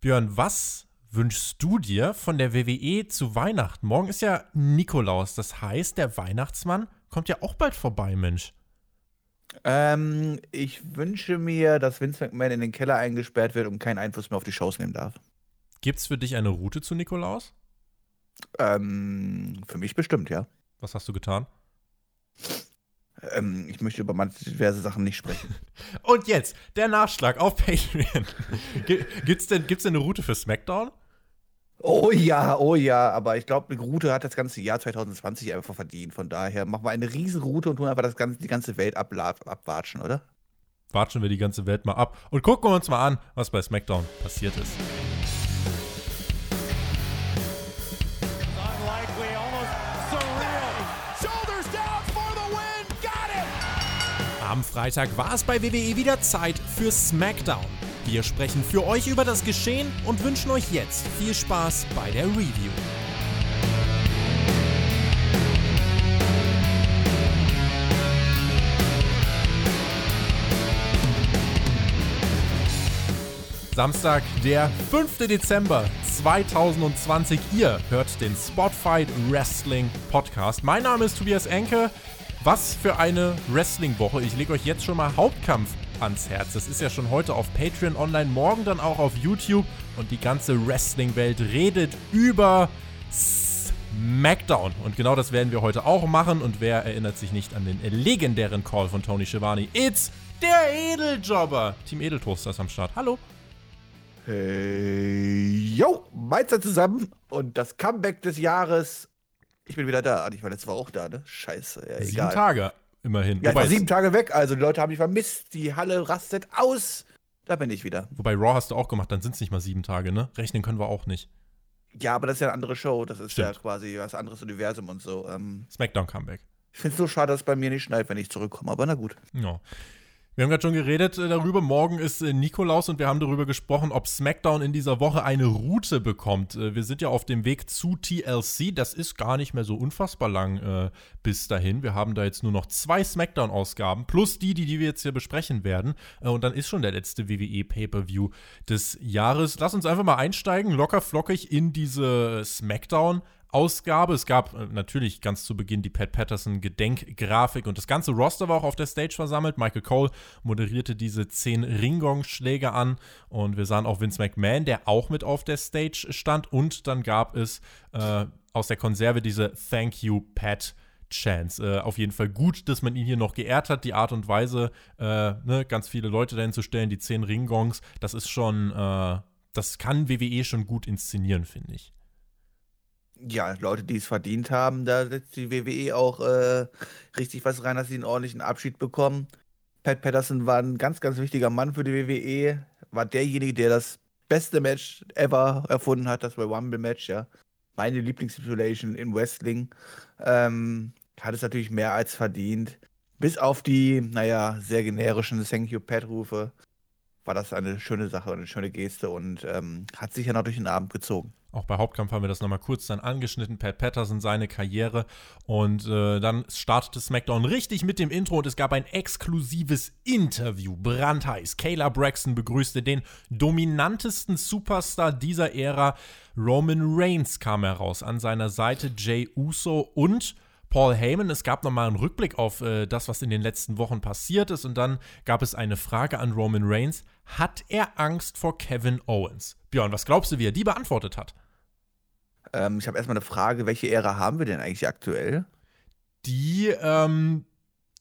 Björn, was wünschst du dir von der WWE zu Weihnachten? Morgen ist ja Nikolaus, das heißt, der Weihnachtsmann kommt ja auch bald vorbei, Mensch. Ähm, ich wünsche mir, dass Vince McMahon in den Keller eingesperrt wird und keinen Einfluss mehr auf die Shows nehmen darf. Gibt's für dich eine Route zu Nikolaus? Ähm, für mich bestimmt, ja. Was hast du getan? Ähm, ich möchte über manche diverse Sachen nicht sprechen. Und jetzt der Nachschlag auf Patreon. gibt's denn, gibt's denn eine Route für SmackDown? Oh ja, oh ja, aber ich glaube, eine Route hat das ganze Jahr 2020 einfach verdient. Von daher machen wir eine riesen Route und tun einfach das ganze, die ganze Welt abwatschen, oder? Watschen wir die ganze Welt mal ab und gucken wir uns mal an, was bei SmackDown passiert ist. Am Freitag war es bei WWE wieder Zeit für SmackDown. Wir sprechen für euch über das Geschehen und wünschen euch jetzt viel Spaß bei der Review. Samstag, der 5. Dezember 2020. Ihr hört den Spotfight Wrestling Podcast. Mein Name ist Tobias Enke. Was für eine Wrestling-Woche. Ich lege euch jetzt schon mal Hauptkampf ans Herz. Das ist ja schon heute auf Patreon online, morgen dann auch auf YouTube. Und die ganze Wrestling-Welt redet über SmackDown. Und genau das werden wir heute auch machen. Und wer erinnert sich nicht an den legendären Call von Tony Schiavone? It's der Edeljobber. Team Edeltoaster ist am Start. Hallo. Hey, yo, Mainzer zusammen und das Comeback des Jahres ich bin wieder da. Ich war letzte Woche auch da, ne? Scheiße, ja, Sieben egal. Tage immerhin. Ja, war sieben Tage weg, also die Leute haben mich vermisst. Die Halle rastet aus. Da bin ich wieder. Wobei Raw hast du auch gemacht, dann sind es nicht mal sieben Tage, ne? Rechnen können wir auch nicht. Ja, aber das ist ja eine andere Show. Das ist Stimmt. ja quasi was anderes Universum und so. Ähm, Smackdown Comeback. Ich finde es so schade, dass es bei mir nicht schneit, wenn ich zurückkomme, aber na gut. Ja. Wir haben gerade schon geredet äh, darüber. Morgen ist äh, Nikolaus und wir haben darüber gesprochen, ob SmackDown in dieser Woche eine Route bekommt. Äh, wir sind ja auf dem Weg zu TLC. Das ist gar nicht mehr so unfassbar lang äh, bis dahin. Wir haben da jetzt nur noch zwei SmackDown-Ausgaben plus die, die, die wir jetzt hier besprechen werden. Und dann ist schon der letzte WWE Pay-per-View des Jahres. Lass uns einfach mal einsteigen, locker flockig in diese SmackDown. Ausgabe. Es gab äh, natürlich ganz zu Beginn die Pat Patterson Gedenkgrafik und das ganze Roster war auch auf der Stage versammelt. Michael Cole moderierte diese zehn Ringgong-Schläge an und wir sahen auch Vince McMahon, der auch mit auf der Stage stand und dann gab es äh, aus der Konserve diese Thank You Pat Chance. Äh, auf jeden Fall gut, dass man ihn hier noch geehrt hat. Die Art und Weise, äh, ne, ganz viele Leute dahin zu stellen, die zehn Ringgongs, das ist schon, äh, das kann WWE schon gut inszenieren, finde ich ja, Leute, die es verdient haben, da setzt die WWE auch äh, richtig was rein, dass sie einen ordentlichen Abschied bekommen. Pat Patterson war ein ganz, ganz wichtiger Mann für die WWE, war derjenige, der das beste Match ever erfunden hat, das Royal Rumble Match, ja. Meine Lieblingssituation in Wrestling. Ähm, hat es natürlich mehr als verdient. Bis auf die, naja, sehr generischen Thank you Pat-Rufe war das eine schöne Sache, eine schöne Geste und ähm, hat sich ja noch durch den Abend gezogen. Auch bei Hauptkampf haben wir das nochmal kurz dann angeschnitten. Pat Patterson, seine Karriere. Und äh, dann startete SmackDown richtig mit dem Intro und es gab ein exklusives Interview. Brandheiß. Kayla Braxton begrüßte den dominantesten Superstar dieser Ära. Roman Reigns kam heraus. An seiner Seite Jay Uso und Paul Heyman. Es gab nochmal einen Rückblick auf äh, das, was in den letzten Wochen passiert ist. Und dann gab es eine Frage an Roman Reigns. Hat er Angst vor Kevin Owens? Björn, was glaubst du, wie er die beantwortet hat? Ähm, ich habe erstmal eine Frage, welche Ära haben wir denn eigentlich aktuell? Die ähm,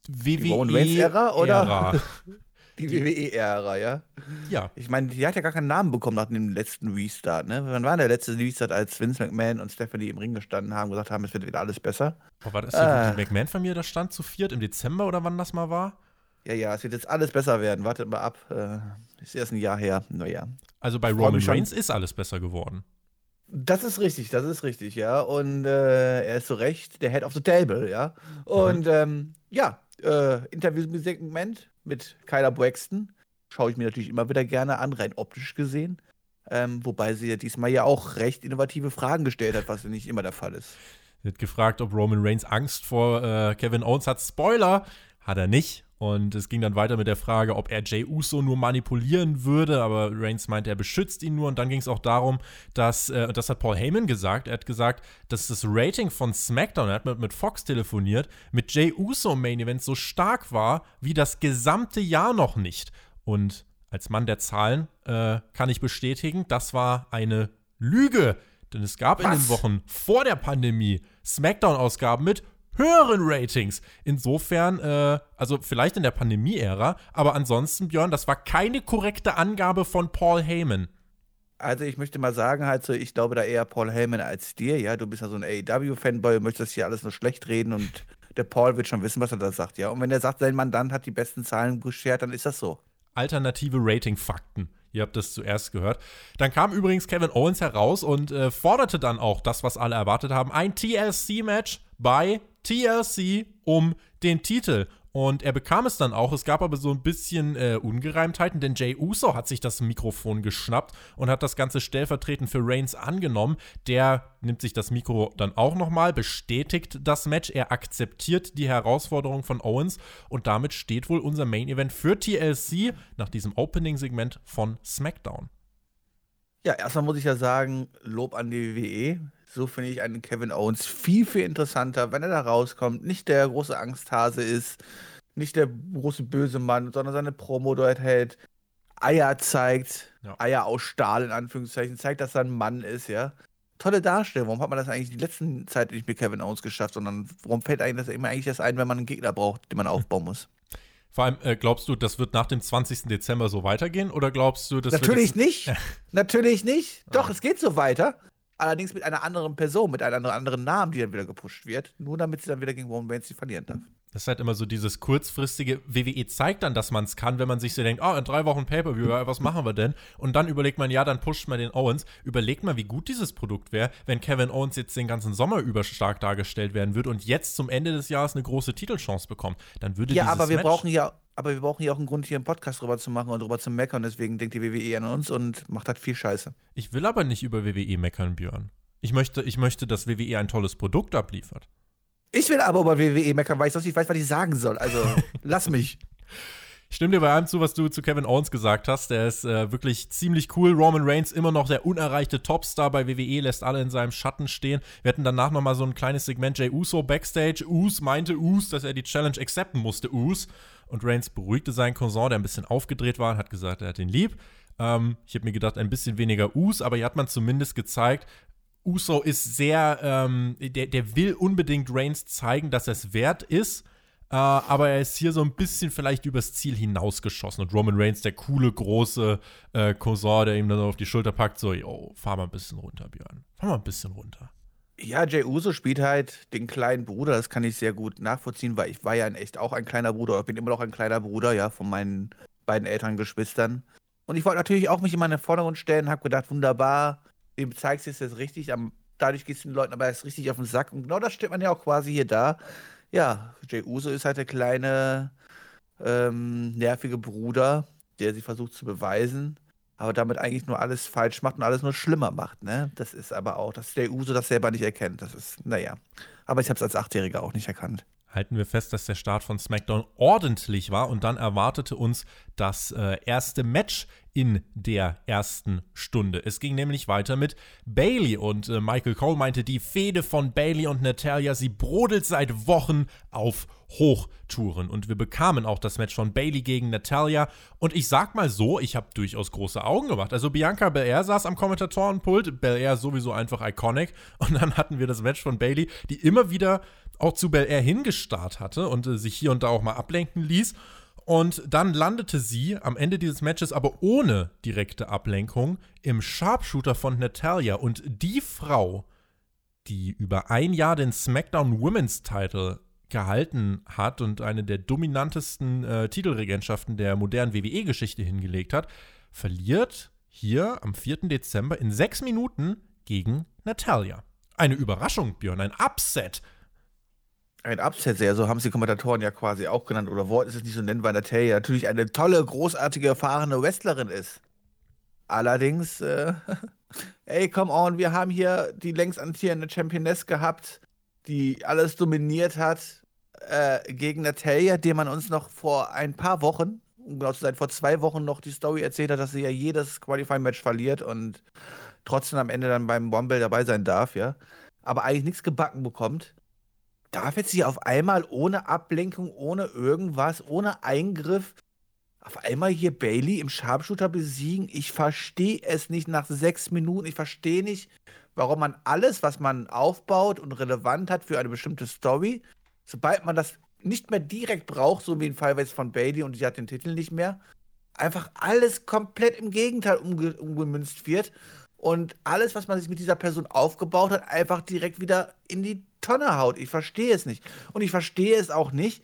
WWE-Ära oder? die WWE-Ära, ja? Ja. Ich meine, die hat ja gar keinen Namen bekommen nach dem letzten Restart, ne? Wann war der letzte Restart, als Vince McMahon und Stephanie im Ring gestanden haben und gesagt haben, es wird wieder alles besser? Oh, war das äh. die McMahon-Familie da stand zu viert im Dezember oder wann das mal war? Ja, ja, es wird jetzt alles besser werden. Wartet mal ab. Äh, ist erst ein Jahr her. Naja. Also bei Roman Reigns ist alles besser geworden. Das ist richtig, das ist richtig, ja. Und äh, er ist zu Recht der Head of the Table, ja. Und ähm, ja, äh, Interview-Segment mit Kyla Braxton schaue ich mir natürlich immer wieder gerne an, rein optisch gesehen. Ähm, wobei sie ja diesmal ja auch recht innovative Fragen gestellt hat, was nicht immer der Fall ist. Sie hat gefragt, ob Roman Reigns Angst vor äh, Kevin Owens hat. Spoiler, hat er nicht. Und es ging dann weiter mit der Frage, ob er Jay Uso nur manipulieren würde, aber Reigns meinte, er beschützt ihn nur. Und dann ging es auch darum, dass, äh, das hat Paul Heyman gesagt, er hat gesagt, dass das Rating von SmackDown, er hat mit, mit Fox telefoniert, mit Jay Uso im Main Event so stark war wie das gesamte Jahr noch nicht. Und als Mann der Zahlen äh, kann ich bestätigen, das war eine Lüge. Denn es gab Was? in den Wochen vor der Pandemie SmackDown-Ausgaben mit höheren Ratings. Insofern, äh, also vielleicht in der Pandemie-Ära, aber ansonsten, Björn, das war keine korrekte Angabe von Paul Heyman. Also ich möchte mal sagen, halt so, ich glaube da eher Paul Heyman als dir, ja. Du bist ja so ein AEW-Fanboy möchtest hier alles nur schlecht reden und der Paul wird schon wissen, was er da sagt, ja. Und wenn er sagt, sein Mandant hat die besten Zahlen beschert, dann ist das so. Alternative Rating-Fakten. Ihr habt das zuerst gehört. Dann kam übrigens Kevin Owens heraus und äh, forderte dann auch das, was alle erwartet haben: ein TLC-Match bei TLC um den Titel. Und er bekam es dann auch. Es gab aber so ein bisschen äh, Ungereimtheiten, denn Jay Uso hat sich das Mikrofon geschnappt und hat das Ganze stellvertretend für Reigns angenommen. Der nimmt sich das Mikro dann auch nochmal, bestätigt das Match. Er akzeptiert die Herausforderung von Owens und damit steht wohl unser Main Event für TLC nach diesem Opening-Segment von SmackDown. Ja, erstmal muss ich ja sagen, Lob an die WWE. So finde ich einen Kevin Owens viel, viel interessanter, wenn er da rauskommt, nicht der große Angsthase ist, nicht der große böse Mann, sondern seine Promo dort hält, Eier zeigt, ja. Eier aus Stahl in Anführungszeichen, zeigt, dass er ein Mann ist, ja. Tolle Darstellung. Warum hat man das eigentlich die letzten Zeit nicht mit Kevin Owens geschafft, sondern warum fällt eigentlich das immer eigentlich erst ein, wenn man einen Gegner braucht, den man aufbauen muss? Vor allem, äh, glaubst du, das wird nach dem 20. Dezember so weitergehen oder glaubst du, dass Natürlich nicht. Natürlich nicht. Doch, ah. es geht so weiter allerdings mit einer anderen Person, mit einem anderen Namen, die dann wieder gepusht wird, nur damit sie dann wieder gegen Roman Reigns verlieren darf. Das ist halt immer so dieses kurzfristige, WWE zeigt dann, dass man es kann, wenn man sich so denkt, oh, in drei Wochen Pay-Per-View, was machen wir denn? Und dann überlegt man, ja, dann pusht man den Owens. Überlegt mal, wie gut dieses Produkt wäre, wenn Kevin Owens jetzt den ganzen Sommer über stark dargestellt werden würde und jetzt zum Ende des Jahres eine große Titelchance bekommt. Dann würde Ja, aber wir Match brauchen ja aber wir brauchen ja auch einen Grund, hier einen Podcast drüber zu machen und drüber zu meckern. Deswegen denkt die WWE an uns und macht halt viel Scheiße. Ich will aber nicht über WWE meckern, Björn. Ich möchte, ich möchte, dass WWE ein tolles Produkt abliefert. Ich will aber über WWE meckern, weil ich sonst nicht weiß, was ich sagen soll. Also, lass mich. Ich stimme dir bei allem zu, was du zu Kevin Owens gesagt hast. Der ist äh, wirklich ziemlich cool. Roman Reigns immer noch der unerreichte Topstar bei WWE, lässt alle in seinem Schatten stehen. Wir hatten danach nochmal so ein kleines Segment Jay Uso backstage. Us meinte Us, dass er die Challenge accepten musste, Us. Und Reigns beruhigte seinen Cousin, der ein bisschen aufgedreht war und hat gesagt, er hat ihn lieb. Ähm, ich habe mir gedacht, ein bisschen weniger Us, aber hier hat man zumindest gezeigt, Uso ist sehr, ähm, der, der will unbedingt Reigns zeigen, dass er es wert ist. Äh, aber er ist hier so ein bisschen vielleicht übers Ziel hinausgeschossen. Und Roman Reigns, der coole, große äh, Cousin, der ihm dann auf die Schulter packt, so, yo, fahr mal ein bisschen runter, Björn. Fahr mal ein bisschen runter. Ja, Jay Uso spielt halt den kleinen Bruder, das kann ich sehr gut nachvollziehen, weil ich war ja in echt auch ein kleiner Bruder, oder bin immer noch ein kleiner Bruder, ja, von meinen beiden älteren Geschwistern. Und ich wollte natürlich auch mich in meine Vordergrund stellen, habe gedacht, wunderbar, dem zeigst du es jetzt richtig, am, dadurch gehst du den Leuten aber erst richtig auf den Sack. Und genau das stellt man ja auch quasi hier da. Ja, Jay Uso ist halt der kleine, ähm, nervige Bruder, der sich versucht zu beweisen, aber damit eigentlich nur alles falsch macht und alles nur schlimmer macht, ne? Das ist aber auch, dass Jay Uso das selber nicht erkennt. Das ist, naja. Aber ich habe es als Achtjähriger auch nicht erkannt halten wir fest, dass der Start von SmackDown ordentlich war und dann erwartete uns das äh, erste Match in der ersten Stunde. Es ging nämlich weiter mit Bailey und äh, Michael Cole meinte, die Fehde von Bailey und Natalia, sie brodelt seit Wochen auf Hochtouren und wir bekamen auch das Match von Bailey gegen Natalia und ich sag mal so, ich habe durchaus große Augen gemacht. Also Bianca Belair saß am Kommentatorenpult, Belair sowieso einfach iconic und dann hatten wir das Match von Bailey, die immer wieder auch zu Belair hingestarrt hatte und äh, sich hier und da auch mal ablenken ließ. Und dann landete sie am Ende dieses Matches aber ohne direkte Ablenkung im Sharpshooter von Natalia. Und die Frau, die über ein Jahr den SmackDown Women's Title gehalten hat und eine der dominantesten äh, Titelregentschaften der modernen WWE-Geschichte hingelegt hat, verliert hier am 4. Dezember in sechs Minuten gegen Natalia. Eine Überraschung, Björn, ein Upset ein Upset, so haben es die Kommentatoren ja quasi auch genannt, oder wollten es nicht so nennen, weil Natalia natürlich eine tolle, großartige, erfahrene Wrestlerin ist. Allerdings, äh, ey, come on, wir haben hier die längst amtierende Championess gehabt, die alles dominiert hat. äh, gegen Natalia, den man uns noch vor ein paar Wochen, um genau zu sein, vor zwei Wochen noch die Story erzählt hat, dass sie ja jedes Qualifying-Match verliert und trotzdem am Ende dann beim Womble dabei sein darf, ja. Aber eigentlich nichts gebacken bekommt. Darf jetzt sie auf einmal ohne Ablenkung, ohne irgendwas, ohne Eingriff auf einmal hier Bailey im Sharpshooter besiegen? Ich verstehe es nicht nach sechs Minuten. Ich verstehe nicht, warum man alles, was man aufbaut und relevant hat für eine bestimmte Story, sobald man das nicht mehr direkt braucht, so wie im Fall von Bailey und sie hat den Titel nicht mehr, einfach alles komplett im Gegenteil umge umgemünzt wird und alles, was man sich mit dieser Person aufgebaut hat, einfach direkt wieder in die Tonne haut. Ich verstehe es nicht. Und ich verstehe es auch nicht,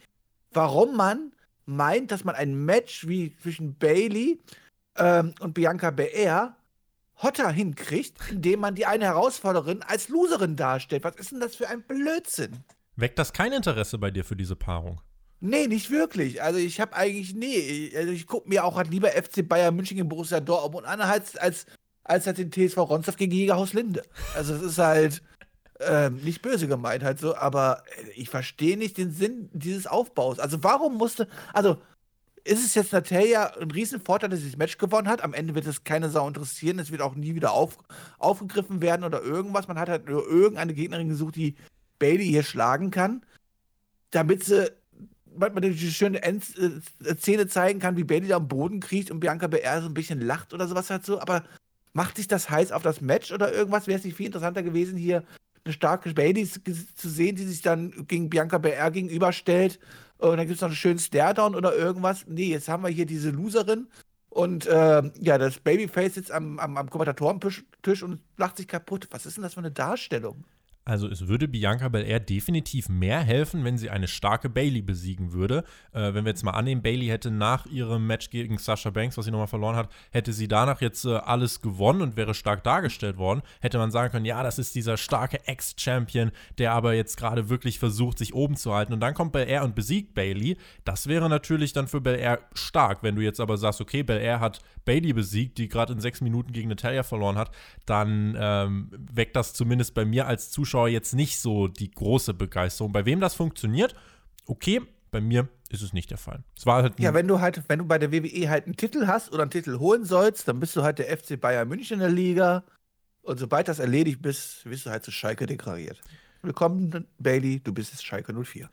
warum man meint, dass man ein Match wie zwischen Bailey ähm, und Bianca Belair hotter hinkriegt, indem man die eine Herausforderin als Loserin darstellt. Was ist denn das für ein Blödsinn? Weckt das kein Interesse bei dir für diese Paarung? Nee, nicht wirklich. Also ich habe eigentlich, nee, also ich gucke mir auch halt lieber FC Bayern München gegen Borussia Dortmund an, als, als, als halt den TSV Ronsdorf gegen Jägerhaus Linde. Also es ist halt ähm, nicht böse gemeint halt so, aber ich verstehe nicht den Sinn dieses Aufbaus. Also warum musste, also ist es jetzt Natalia ein Riesenvorteil, dass sie das Match gewonnen hat. Am Ende wird es keine Sau interessieren. Es wird auch nie wieder auf, aufgegriffen werden oder irgendwas. Man hat halt nur irgendeine Gegnerin gesucht, die Bailey hier schlagen kann, damit sie man die schöne Endszene äh, zeigen kann, wie Bailey da am Boden kriecht und Bianca BR so ein bisschen lacht oder sowas halt so. Aber macht sich das heiß auf das Match oder irgendwas? Wäre es nicht viel interessanter gewesen, hier eine starke Bailey zu sehen, die sich dann gegen Bianca BR gegenüberstellt und dann gibt es noch einen schönen Stare-Down oder irgendwas. Nee, jetzt haben wir hier diese Loserin und äh, ja, das Babyface sitzt am, am, am Kommentatorentisch und lacht sich kaputt. Was ist denn das für eine Darstellung? Also es würde Bianca Belair definitiv mehr helfen, wenn sie eine starke Bailey besiegen würde. Äh, wenn wir jetzt mal annehmen, Bailey hätte nach ihrem Match gegen Sasha Banks, was sie nochmal verloren hat, hätte sie danach jetzt äh, alles gewonnen und wäre stark dargestellt worden, hätte man sagen können, ja, das ist dieser starke Ex-Champion, der aber jetzt gerade wirklich versucht, sich oben zu halten. Und dann kommt Belair und besiegt Bailey. Das wäre natürlich dann für Belair stark. Wenn du jetzt aber sagst, okay, Belair hat Bailey besiegt, die gerade in sechs Minuten gegen Natalia verloren hat, dann ähm, weckt das zumindest bei mir als Zuschauer Zuschauer jetzt nicht so die große Begeisterung. Bei wem das funktioniert, okay, bei mir ist es nicht der Fall. Es war halt ja, wenn du halt, wenn du bei der WWE halt einen Titel hast oder einen Titel holen sollst, dann bist du halt der FC Bayern München in der Liga. Und sobald das erledigt bist, wirst du halt zu Schalke deklariert. Willkommen, Bailey, du bist jetzt Schalke 04.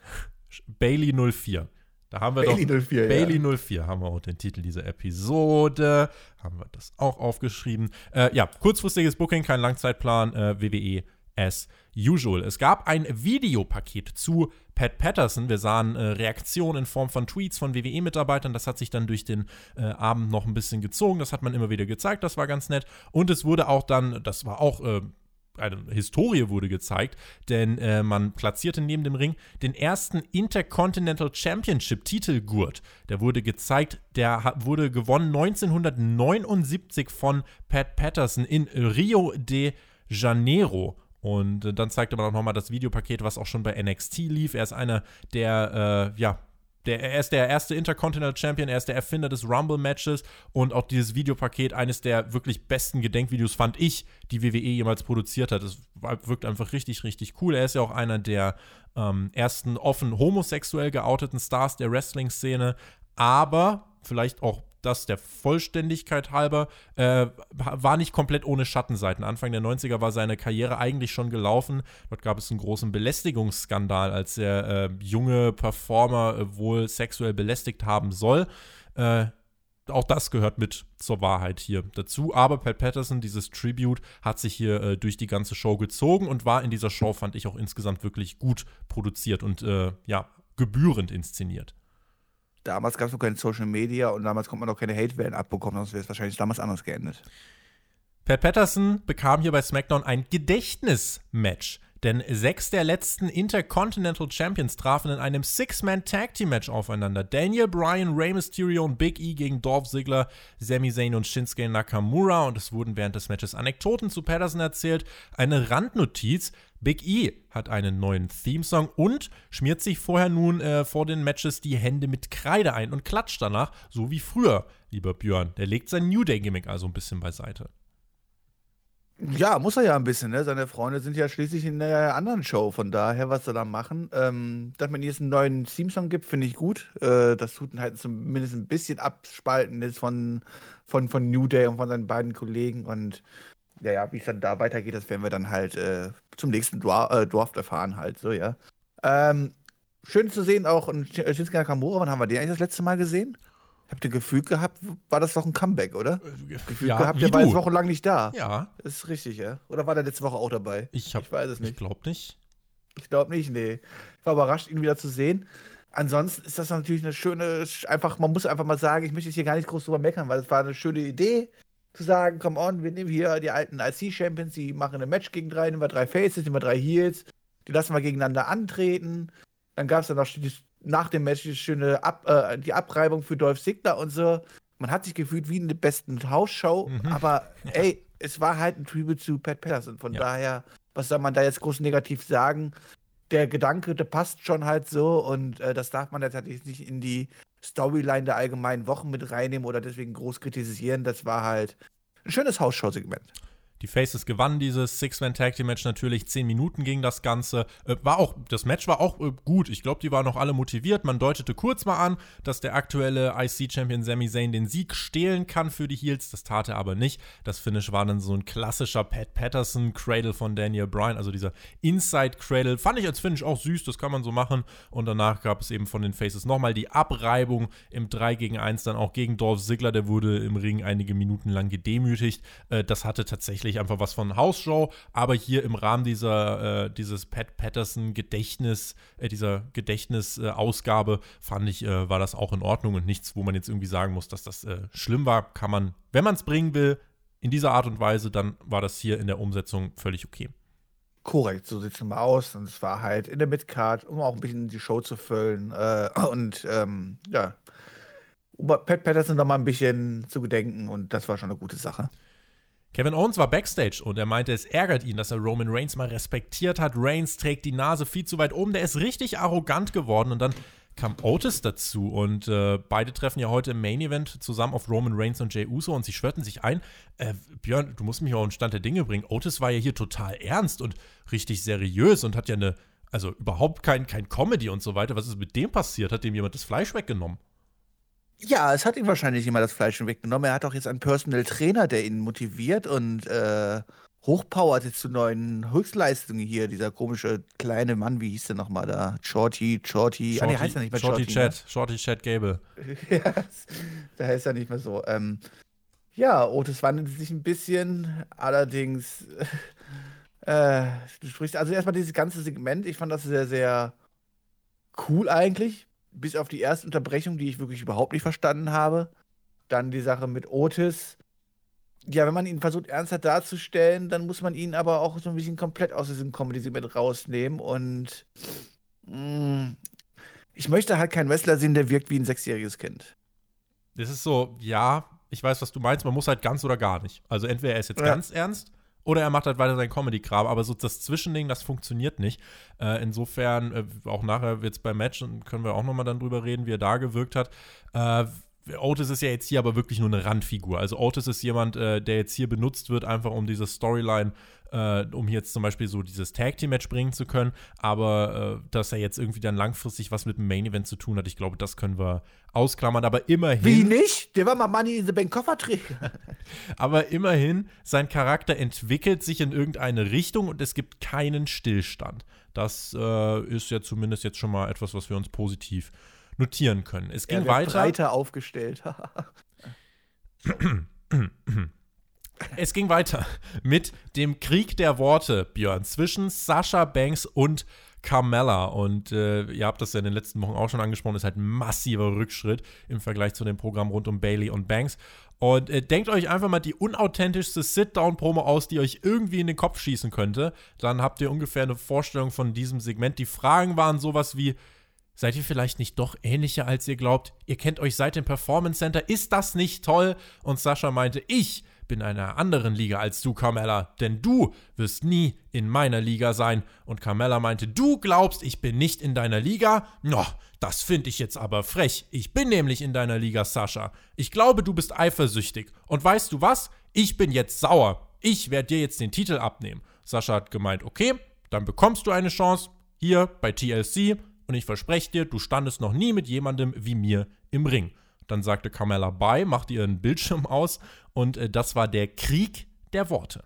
Bailey 04. Da haben wir Bailey doch 04, Bailey ja. 04 haben wir auch den Titel dieser Episode. Haben wir das auch aufgeschrieben. Äh, ja, kurzfristiges Booking, kein Langzeitplan. Äh, WWE as usual. Es gab ein Videopaket zu Pat Patterson. Wir sahen äh, Reaktionen in Form von Tweets von WWE-Mitarbeitern. Das hat sich dann durch den äh, Abend noch ein bisschen gezogen. Das hat man immer wieder gezeigt. Das war ganz nett. Und es wurde auch dann, das war auch. Äh, eine Historie wurde gezeigt, denn äh, man platzierte neben dem Ring den ersten Intercontinental Championship Titelgurt. Der wurde gezeigt, der wurde gewonnen 1979 von Pat Patterson in Rio de Janeiro. Und äh, dann zeigte man auch nochmal das Videopaket, was auch schon bei NXT lief. Er ist einer der, äh, ja, der, er ist der erste Intercontinental Champion, er ist der Erfinder des Rumble-Matches und auch dieses Videopaket, eines der wirklich besten Gedenkvideos, fand ich, die WWE jemals produziert hat. Es wirkt einfach richtig, richtig cool. Er ist ja auch einer der ähm, ersten offen homosexuell geouteten Stars der Wrestling-Szene, aber vielleicht auch das der Vollständigkeit halber, äh, war nicht komplett ohne Schattenseiten. Anfang der 90er war seine Karriere eigentlich schon gelaufen. Dort gab es einen großen Belästigungsskandal, als er äh, junge Performer äh, wohl sexuell belästigt haben soll. Äh, auch das gehört mit zur Wahrheit hier dazu. Aber Pat Patterson, dieses Tribute, hat sich hier äh, durch die ganze Show gezogen und war in dieser Show, fand ich, auch insgesamt wirklich gut produziert und äh, ja, gebührend inszeniert damals gab es noch keine Social Media und damals konnte man noch keine Hate-Wellen abbekommen, sonst wäre es wahrscheinlich damals anders geendet. Pat Patterson bekam hier bei SmackDown ein Gedächtnismatch. Denn sechs der letzten Intercontinental Champions trafen in einem Six-Man-Tag-Team-Match aufeinander. Daniel Bryan, Rey Mysterio und Big E gegen Dolph Ziggler, Sami Zayn und Shinsuke Nakamura. Und es wurden während des Matches Anekdoten zu Patterson erzählt. Eine Randnotiz. Big E hat einen neuen Theme-Song und schmiert sich vorher nun äh, vor den Matches die Hände mit Kreide ein und klatscht danach, so wie früher, lieber Björn. Der legt sein New Day-Gimmick also ein bisschen beiseite. Ja, muss er ja ein bisschen, ne? Seine Freunde sind ja schließlich in der anderen Show, von daher, was soll er machen? Ähm, dass man jetzt einen neuen Theme-Song gibt, finde ich gut. Äh, das tut ihn halt zumindest ein bisschen abspalten ist von, von, von New Day und von seinen beiden Kollegen. Und ja, ja, wie es dann da weitergeht, das werden wir dann halt äh, zum nächsten Dwar äh, Dwarf erfahren, halt, so, ja. Ähm, schön zu sehen auch, und Shinsuke Nakamura, wann haben wir den eigentlich das letzte Mal gesehen? Habt ihr Gefühl gehabt, war das doch ein Comeback, oder? Äh, Gefühl ja, gehabt, der war jetzt wochenlang nicht da. Ja, Das ist richtig, ja? Oder war der letzte Woche auch dabei? ich, hab, Ich weiß es Ich nicht. glaube nicht. Ich glaube nicht, nee. Ich war überrascht, ihn wieder zu sehen. Ansonsten ist das natürlich eine schöne, einfach, man muss einfach mal sagen, ich möchte jetzt hier gar nicht groß drüber meckern, weil es war eine schöne Idee, zu sagen, come on, wir nehmen hier die alten IC-Champions, die machen ein Match gegen drei, nehmen wir drei Faces, nehmen wir drei Heels, die lassen wir gegeneinander antreten. Dann gab es dann noch die, nach dem Match die schöne Ab, äh, die Abreibung für Dolph Ziggler und so. Man hat sich gefühlt wie in der besten Hausshow, Mhm. aber ey, es war halt ein Tribute zu Pat Patterson. Von Ja. daher, was soll man da jetzt groß negativ sagen? Der Gedanke, der passt schon halt so und äh, das darf man jetzt halt nicht in die Storyline der allgemeinen Wochen mit reinnehmen oder deswegen groß kritisieren. Das war halt ein schönes Hausshow-Segment. Die Faces gewannen dieses Six-Man-Tag-Team-Match natürlich. Zehn Minuten ging das Ganze. Äh, war auch, das Match war auch äh, gut. Ich glaube, die waren noch alle motiviert. Man deutete kurz mal an, dass der aktuelle IC-Champion Sami Zayn den Sieg stehlen kann für die Heels. Das tat er aber nicht. Das Finish war dann so ein klassischer Pat Patterson-Cradle von Daniel Bryan, also dieser Inside-Cradle. Fand ich als Finish auch süß, das kann man so machen. Und danach gab es eben von den Faces nochmal die Abreibung im 3 gegen 1, dann auch gegen Dolph Ziggler. Der wurde im Ring einige Minuten lang gedemütigt. Äh, das hatte tatsächlich einfach was von Hausshow, aber hier im Rahmen dieser, äh, dieses Pat Patterson Gedächtnis, äh, dieser Gedächtnisausgabe, fand ich, äh, war das auch in Ordnung und nichts, wo man jetzt irgendwie sagen muss, dass das äh, schlimm war. Kann man, wenn man es bringen will, in dieser Art und Weise, dann war das hier in der Umsetzung völlig okay. Korrekt, so sieht es mal aus. Und es war halt in der Midcard, um auch ein bisschen die Show zu füllen. Äh, und ähm, ja, um Pat Patterson noch mal ein bisschen zu gedenken. Und das war schon eine gute Sache. Kevin Owens war backstage und er meinte, es ärgert ihn, dass er Roman Reigns mal respektiert hat. Reigns trägt die Nase viel zu weit oben, der ist richtig arrogant geworden und dann kam Otis dazu und äh, beide treffen ja heute im Main Event zusammen auf Roman Reigns und Jey Uso und sie schwörten sich ein. Äh, Björn, du musst mich auch in Stand der Dinge bringen. Otis war ja hier total ernst und richtig seriös und hat ja eine, also überhaupt kein, kein Comedy und so weiter. Was ist mit dem passiert? Hat dem jemand das Fleisch weggenommen? Ja, es hat ihm wahrscheinlich immer das Fleisch weggenommen. Er hat auch jetzt einen Personal Trainer, der ihn motiviert und äh, hochpowert jetzt zu neuen Höchstleistungen hier. Dieser komische kleine Mann, wie hieß der nochmal da? Shorty, Shorty. ah, nee, heißt er nicht mehr Shorty, Shorty. Chat, Shorty Chat Gable. Ne? ja, da heißt er nicht mehr so. Ähm, ja, Otis wandelt sich ein bisschen, allerdings. Äh, du sprichst also erstmal dieses ganze Segment. Ich fand das sehr, sehr cool eigentlich. Bis auf die erste Unterbrechung, die ich wirklich überhaupt nicht verstanden habe. Dann die Sache mit Otis. Ja, wenn man ihn versucht ernsthaft darzustellen, dann muss man ihn aber auch so ein bisschen komplett aus diesem Comedy-Segment rausnehmen. Und mh, ich möchte halt keinen Wrestler sehen, der wirkt wie ein sechsjähriges Kind. Das ist so, ja, ich weiß, was du meinst, man muss halt ganz oder gar nicht. Also entweder er ist jetzt Ja. ganz ernst oder er macht halt weiter seinen Comedy-Kram, aber so das Zwischending, das funktioniert nicht. Äh, insofern, äh, auch nachher es beim Match, können wir auch nochmal dann drüber reden, wie er da gewirkt hat. Äh, Otis ist ja jetzt hier aber wirklich nur eine Randfigur. Also Otis ist jemand, äh, der jetzt hier benutzt wird, einfach um diese Storyline, äh, um hier jetzt zum Beispiel so dieses Tag Team Match bringen zu können. Aber äh, dass er jetzt irgendwie dann langfristig was mit dem Main Event zu tun hat, ich glaube, das können wir ausklammern. Aber immerhin. Wie nicht? Der war mal Money in the Bank Kofferträger. Aber immerhin, sein Charakter entwickelt sich in irgendeine Richtung und es gibt keinen Stillstand. Das äh, ist ja zumindest jetzt schon mal etwas, was wir uns positiv notieren können. Es ging Er weiter. breiter aufgestellt. Es ging weiter mit dem Krieg der Worte, Björn, zwischen Sasha Banks und Carmella. Und äh, ihr habt das ja in den letzten Wochen auch schon angesprochen, ist halt ein massiver Rückschritt im Vergleich zu dem Programm rund um Bailey und Banks. Und äh, denkt euch einfach mal die unauthentischste Sit-Down-Promo aus, die euch irgendwie in den Kopf schießen könnte. Dann habt ihr ungefähr eine Vorstellung von diesem Segment. Die Fragen waren sowas wie. Seid ihr vielleicht nicht doch ähnlicher, als ihr glaubt? Ihr kennt euch seit dem Performance Center. Ist das nicht toll? Und Sascha meinte, ich bin in einer anderen Liga als du, Carmella, denn du wirst nie in meiner Liga sein. Und Carmella meinte, du glaubst, ich bin nicht in deiner Liga? No, das finde ich jetzt aber frech. Ich bin nämlich in deiner Liga, Sascha. Ich glaube, du bist eifersüchtig. Und weißt du was? Ich bin jetzt sauer. ich werde dir jetzt den Titel abnehmen. Sascha hat gemeint, okay, dann bekommst du eine Chance hier bei TLC und ich verspreche dir, du standest noch nie mit jemandem wie mir im Ring. Dann sagte Carmella bei, machte ihren Bildschirm aus und äh, das war der Krieg der Worte.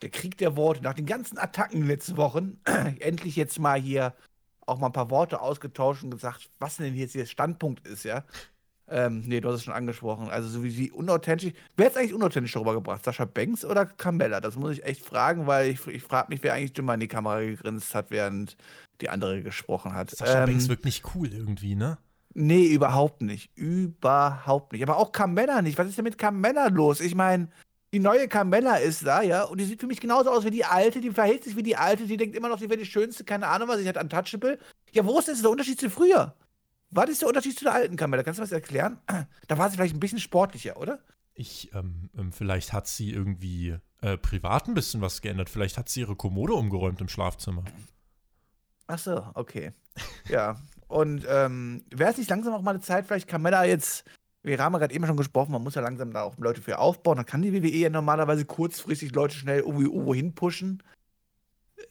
Der Krieg der Worte. Nach den ganzen Attacken letzten Wochen endlich jetzt mal hier auch mal ein paar Worte ausgetauscht und gesagt, was denn jetzt ihr Standpunkt ist, ja. Ähm, nee, du hast es schon angesprochen. Also, so wie sie unauthentisch. Wer hat es eigentlich unauthentisch darüber gebracht? Sascha Banks oder Carmella? Das muss ich echt fragen, weil ich, ich frage mich, wer eigentlich immer in die Kamera gegrinst hat, während die andere gesprochen hat. Sascha ähm, Banks wirkt nicht cool irgendwie, ne? Nee, überhaupt nicht. Überhaupt nicht. Aber auch Carmella nicht. Was ist denn mit Carmella los? Ich meine, die neue Carmella ist da, ja, und die sieht für mich genauso aus wie die alte, die verhält sich wie die alte, die denkt immer noch, sie wäre die schönste, keine Ahnung was, sie hat untouchable. Ja, wo ist denn der Unterschied zu früher? Was ist der Unterschied zu der alten Carmella? Kannst du was erklären? Da war sie vielleicht ein bisschen sportlicher, oder? Ich, ähm, ähm, vielleicht hat sie irgendwie äh, privat ein bisschen was geändert. Vielleicht hat sie ihre Kommode umgeräumt im Schlafzimmer. Ach so, okay. ja. Und ähm, wäre es nicht langsam auch mal eine Zeit, vielleicht Carmella jetzt wir haben ja gerade eben schon gesprochen, man muss ja langsam da auch Leute für aufbauen. Dann kann die WWE ja normalerweise kurzfristig Leute schnell irgendwie irgendwo hinpushen.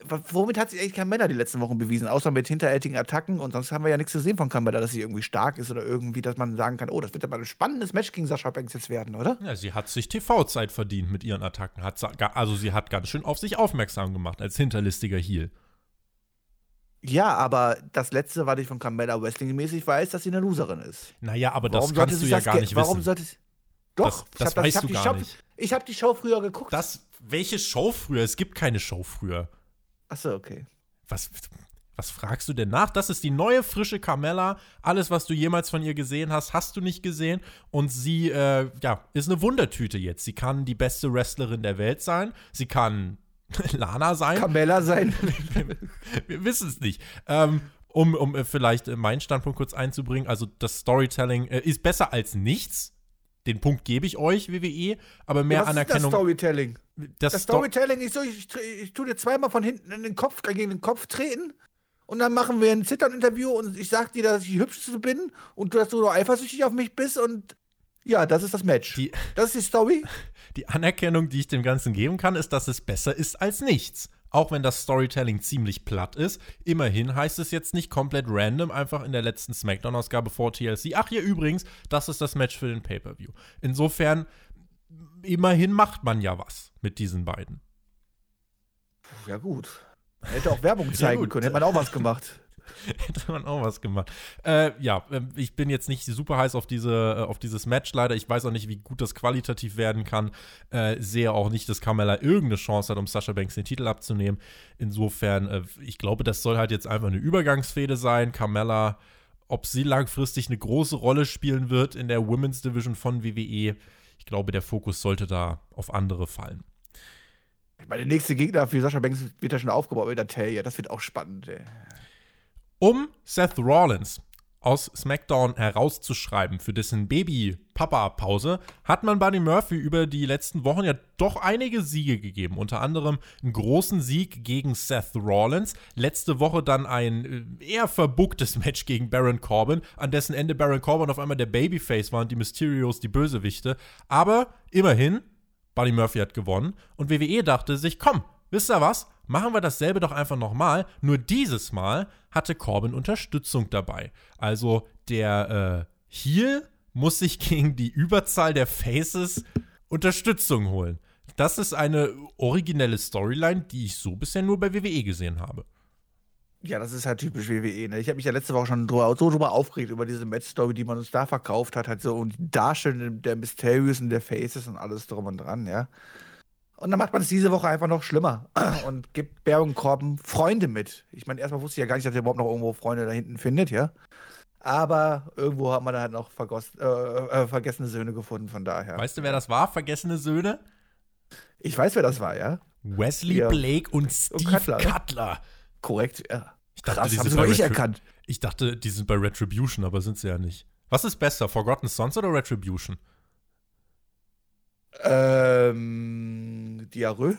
Womit hat sich eigentlich Carmella die letzten Wochen bewiesen? Außer mit hinterhältigen Attacken und sonst haben wir ja nichts gesehen von Carmella, dass sie irgendwie stark ist oder irgendwie, dass man sagen kann, oh, das wird aber ein spannendes Match gegen Sascha Banks jetzt werden, oder? Ja, sie hat sich TV-Zeit verdient mit ihren Attacken. Hat, also sie hat ganz schön auf sich aufmerksam gemacht als hinterlistiger Heel. Ja, aber das letzte, was ich von Carmella Wrestling mäßig weiß, dass sie eine Loserin ist. Naja, aber das kannst du ja gar nicht warum wissen. Sollte doch, das, das weißt das, du gar Show, nicht. Ich habe die Show früher geguckt. Das, welche Show früher? Es gibt keine Show früher. Achso, okay. Was, was fragst du denn nach? Das ist die neue, frische Carmella. Alles, was du jemals von ihr gesehen hast, hast du nicht gesehen. Und sie, äh, ja, ist eine Wundertüte jetzt. Sie kann die beste Wrestlerin der Welt sein. Sie kann Lana sein? Carmella sein? wir, wir wissen es nicht. Ähm, um, um äh, vielleicht äh, meinen Standpunkt kurz einzubringen, also das Storytelling äh, ist besser als nichts. Den Punkt gebe ich euch, WWE, aber mehr ja, was Anerkennung. Ist das Storytelling. Das, das Storytelling ist so, ich, ich tue dir zweimal von hinten in den Kopf, gegen den Kopf treten und dann machen wir ein Zittern-Interview und ich sag dir, dass ich die Hübscheste bin und dass du eifersüchtig auf mich bist und ja, das ist das Match. Die, das ist die Story. Die Anerkennung, die ich dem Ganzen geben kann, ist, dass es besser ist als nichts. Auch wenn das Storytelling ziemlich platt ist, immerhin heißt es jetzt nicht komplett random, einfach in der letzten SmackDown-Ausgabe vor TLC. Ach, hier übrigens, das ist das Match für den Pay-Per-View. Insofern, immerhin macht man ja was mit diesen beiden. Ja, gut. Hätte auch Werbung zeigen ja, können, hätte man auch was gemacht. Hätte man auch was gemacht. Äh, ja, ähm, ich bin jetzt nicht super heiß auf, diese, äh, auf dieses Match leider. Ich weiß auch nicht, wie gut das qualitativ werden kann. Äh, sehe auch nicht, dass Carmella irgendeine Chance hat, um Sasha Banks den Titel abzunehmen. Insofern, äh, ich glaube, das soll halt jetzt einfach eine Übergangsfehde sein. Carmella, ob sie langfristig eine große Rolle spielen wird in der Women's Division von WWE, ich glaube, der Fokus sollte da auf andere fallen. Meine nächste Gegner für Sascha Banks wird ja schon aufgebaut mit der Talia. Das wird auch spannend. Ey. Um Seth Rollins aus SmackDown herauszuschreiben für dessen Baby-Papa-Pause, hat man Buddy Murphy über die letzten Wochen ja doch einige Siege gegeben. Unter anderem einen großen Sieg gegen Seth Rollins. Letzte Woche dann ein äh, eher verbucktes Match gegen Baron Corbin, an dessen Ende Baron Corbin auf einmal der Babyface war und die Mysterios die Bösewichte. Aber immerhin, Buddy Murphy hat gewonnen und WWE dachte sich, komm, wisst ihr was? Machen wir dasselbe doch einfach nochmal. Nur dieses Mal hatte Corbin Unterstützung dabei. Also der äh, Heel muss sich gegen die Überzahl der Faces Unterstützung holen. Das ist eine originelle Storyline, die ich so bisher nur bei WWE gesehen habe. Ja, das ist halt typisch WWE. Ne? Ich habe mich ja letzte Woche schon so drüber aufgeregt über diese Match-Story, die man uns da verkauft hat, halt so und die Darstellung der Mysterious und der Faces und alles drum und dran, ja. Und dann macht man es diese Woche einfach noch schlimmer und gibt Baron Corbin Freunde mit. Ich meine, erstmal wusste ich ja gar nicht, dass er überhaupt noch irgendwo Freunde da hinten findet, ja. Aber irgendwo hat man da halt noch äh, äh, vergessene Söhne gefunden, von daher. Weißt du, wer das war? Vergessene Söhne? Ich weiß, wer das war, ja. Wesley ja. Blake und Steve und Cutler. Cutler. Korrekt, ja. Ich dachte, Krass, haben sie ich erkannt. Ich dachte, die sind bei Retribution, aber sind sie ja nicht. Was ist besser, Forgotten Sons oder Retribution? Ähm, Diarrhoe?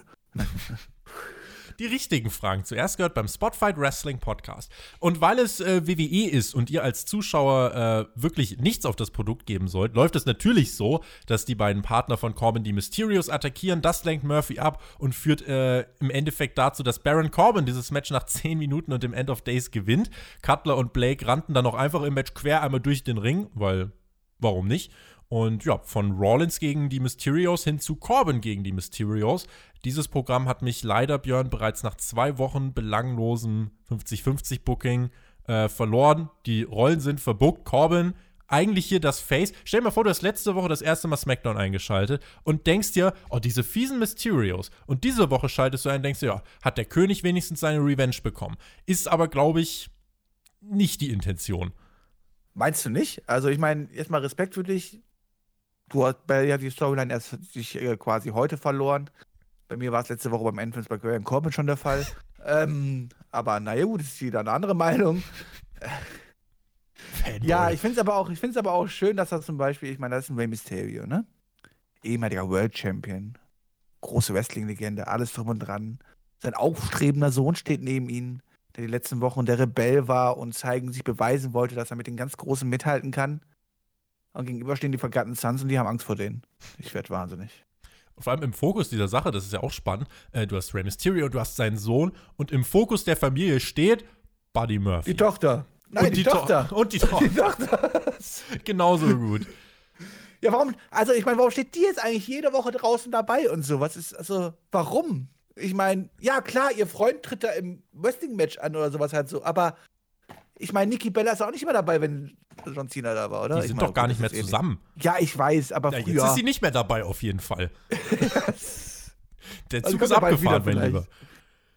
die richtigen Fragen zuerst gehört beim Spotfight Wrestling Podcast. Und weil es äh, WWE ist und ihr als Zuschauer äh, wirklich nichts auf das Produkt geben sollt, läuft es natürlich so, dass die beiden Partner von Corbin die Mysterios attackieren. Das lenkt Murphy ab und führt äh, im Endeffekt dazu, dass Baron Corbin dieses Match nach 10 Minuten und dem End of Days gewinnt. Cutler und Blake rannten dann noch einfach im Match quer einmal durch den Ring, weil warum nicht? Und ja, von Rollins gegen die Mysterios hin zu Corbin gegen die Mysterios. Dieses Programm hat mich leider, Björn, bereits nach zwei Wochen belanglosem 50-50-Booking äh, verloren. Die Rollen sind verbuckt. Corbin, eigentlich hier das Face. Stell dir mal vor, du hast letzte Woche das erste Mal SmackDown eingeschaltet und denkst dir, oh, diese fiesen Mysterios. Und diese Woche schaltest du ein und denkst dir, ja, hat der König wenigstens seine Revenge bekommen. Ist aber, glaube ich, nicht die Intention. Meinst du nicht? Also, ich meine, erstmal Respekt für dich du hast bei ja die Storyline erst sich äh, quasi heute verloren. Bei mir war es letzte Woche beim Entrance bei Graham Corbin schon der Fall. ähm, aber naja, gut, das ist wieder eine andere Meinung. ja, ich finde es aber, auch, aber auch schön, dass er zum Beispiel, ich meine, das ist ein Rey Mysterio, ne? Ehemaliger World Champion, große Wrestling-Legende, alles drum und dran. Sein aufstrebender Sohn steht neben ihm, der die letzten Wochen der Rebell war und zeigen, sich beweisen wollte, dass er mit den ganz Großen mithalten kann. Und gegenüber stehen die vergatten Suns und die haben Angst vor denen. Ich werde wahnsinnig. vor allem im Fokus dieser Sache, das ist ja auch spannend, äh, du hast Rey Mysterio, du hast seinen Sohn und im Fokus der Familie steht Buddy Murphy. Die Tochter. Nein, und die, die Tochter. To und die Tochter. Die Tochter. Genauso gut. Ja, warum, also ich meine, warum steht die jetzt eigentlich jede Woche draußen dabei und so? Was ist, also, warum? Ich meine, ja klar, ihr Freund tritt da im Wrestling-Match an oder sowas halt so, aber ich meine, Nikki Bella ist auch nicht mehr dabei, wenn John Cena da war, oder? Die sind ich mein, doch gar nicht mehr eh zusammen. Ja, ich weiß, aber ja, früher. Jetzt ist sie nicht mehr dabei, auf jeden Fall. Der also Zug also ist abgefahren, mein Lieber.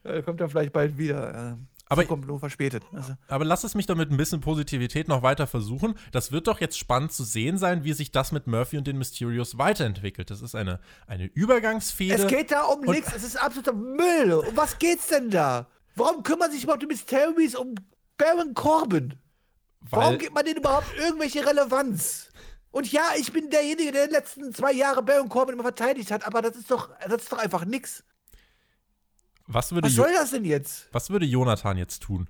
Ja, kommt er vielleicht bald wieder. Aber, kommt nur verspätet. Also. aber lass es mich doch mit ein bisschen Positivität noch weiter versuchen. Das wird doch jetzt spannend zu sehen sein, wie sich das mit Murphy und den Mysterios weiterentwickelt. Das ist eine, eine Übergangsfehde. Es geht da um nichts, es ist absoluter Müll. Um was geht's denn da? Warum kümmern sich überhaupt die Mysterios um Baron Corbin? Warum gibt man denen überhaupt irgendwelche Relevanz? Und ja, ich bin derjenige, der in den letzten zwei Jahre Baron Corbin immer verteidigt hat, aber das ist doch, das ist doch einfach nix. Was, würde was soll das denn jetzt? Was würde Jonathan jetzt tun?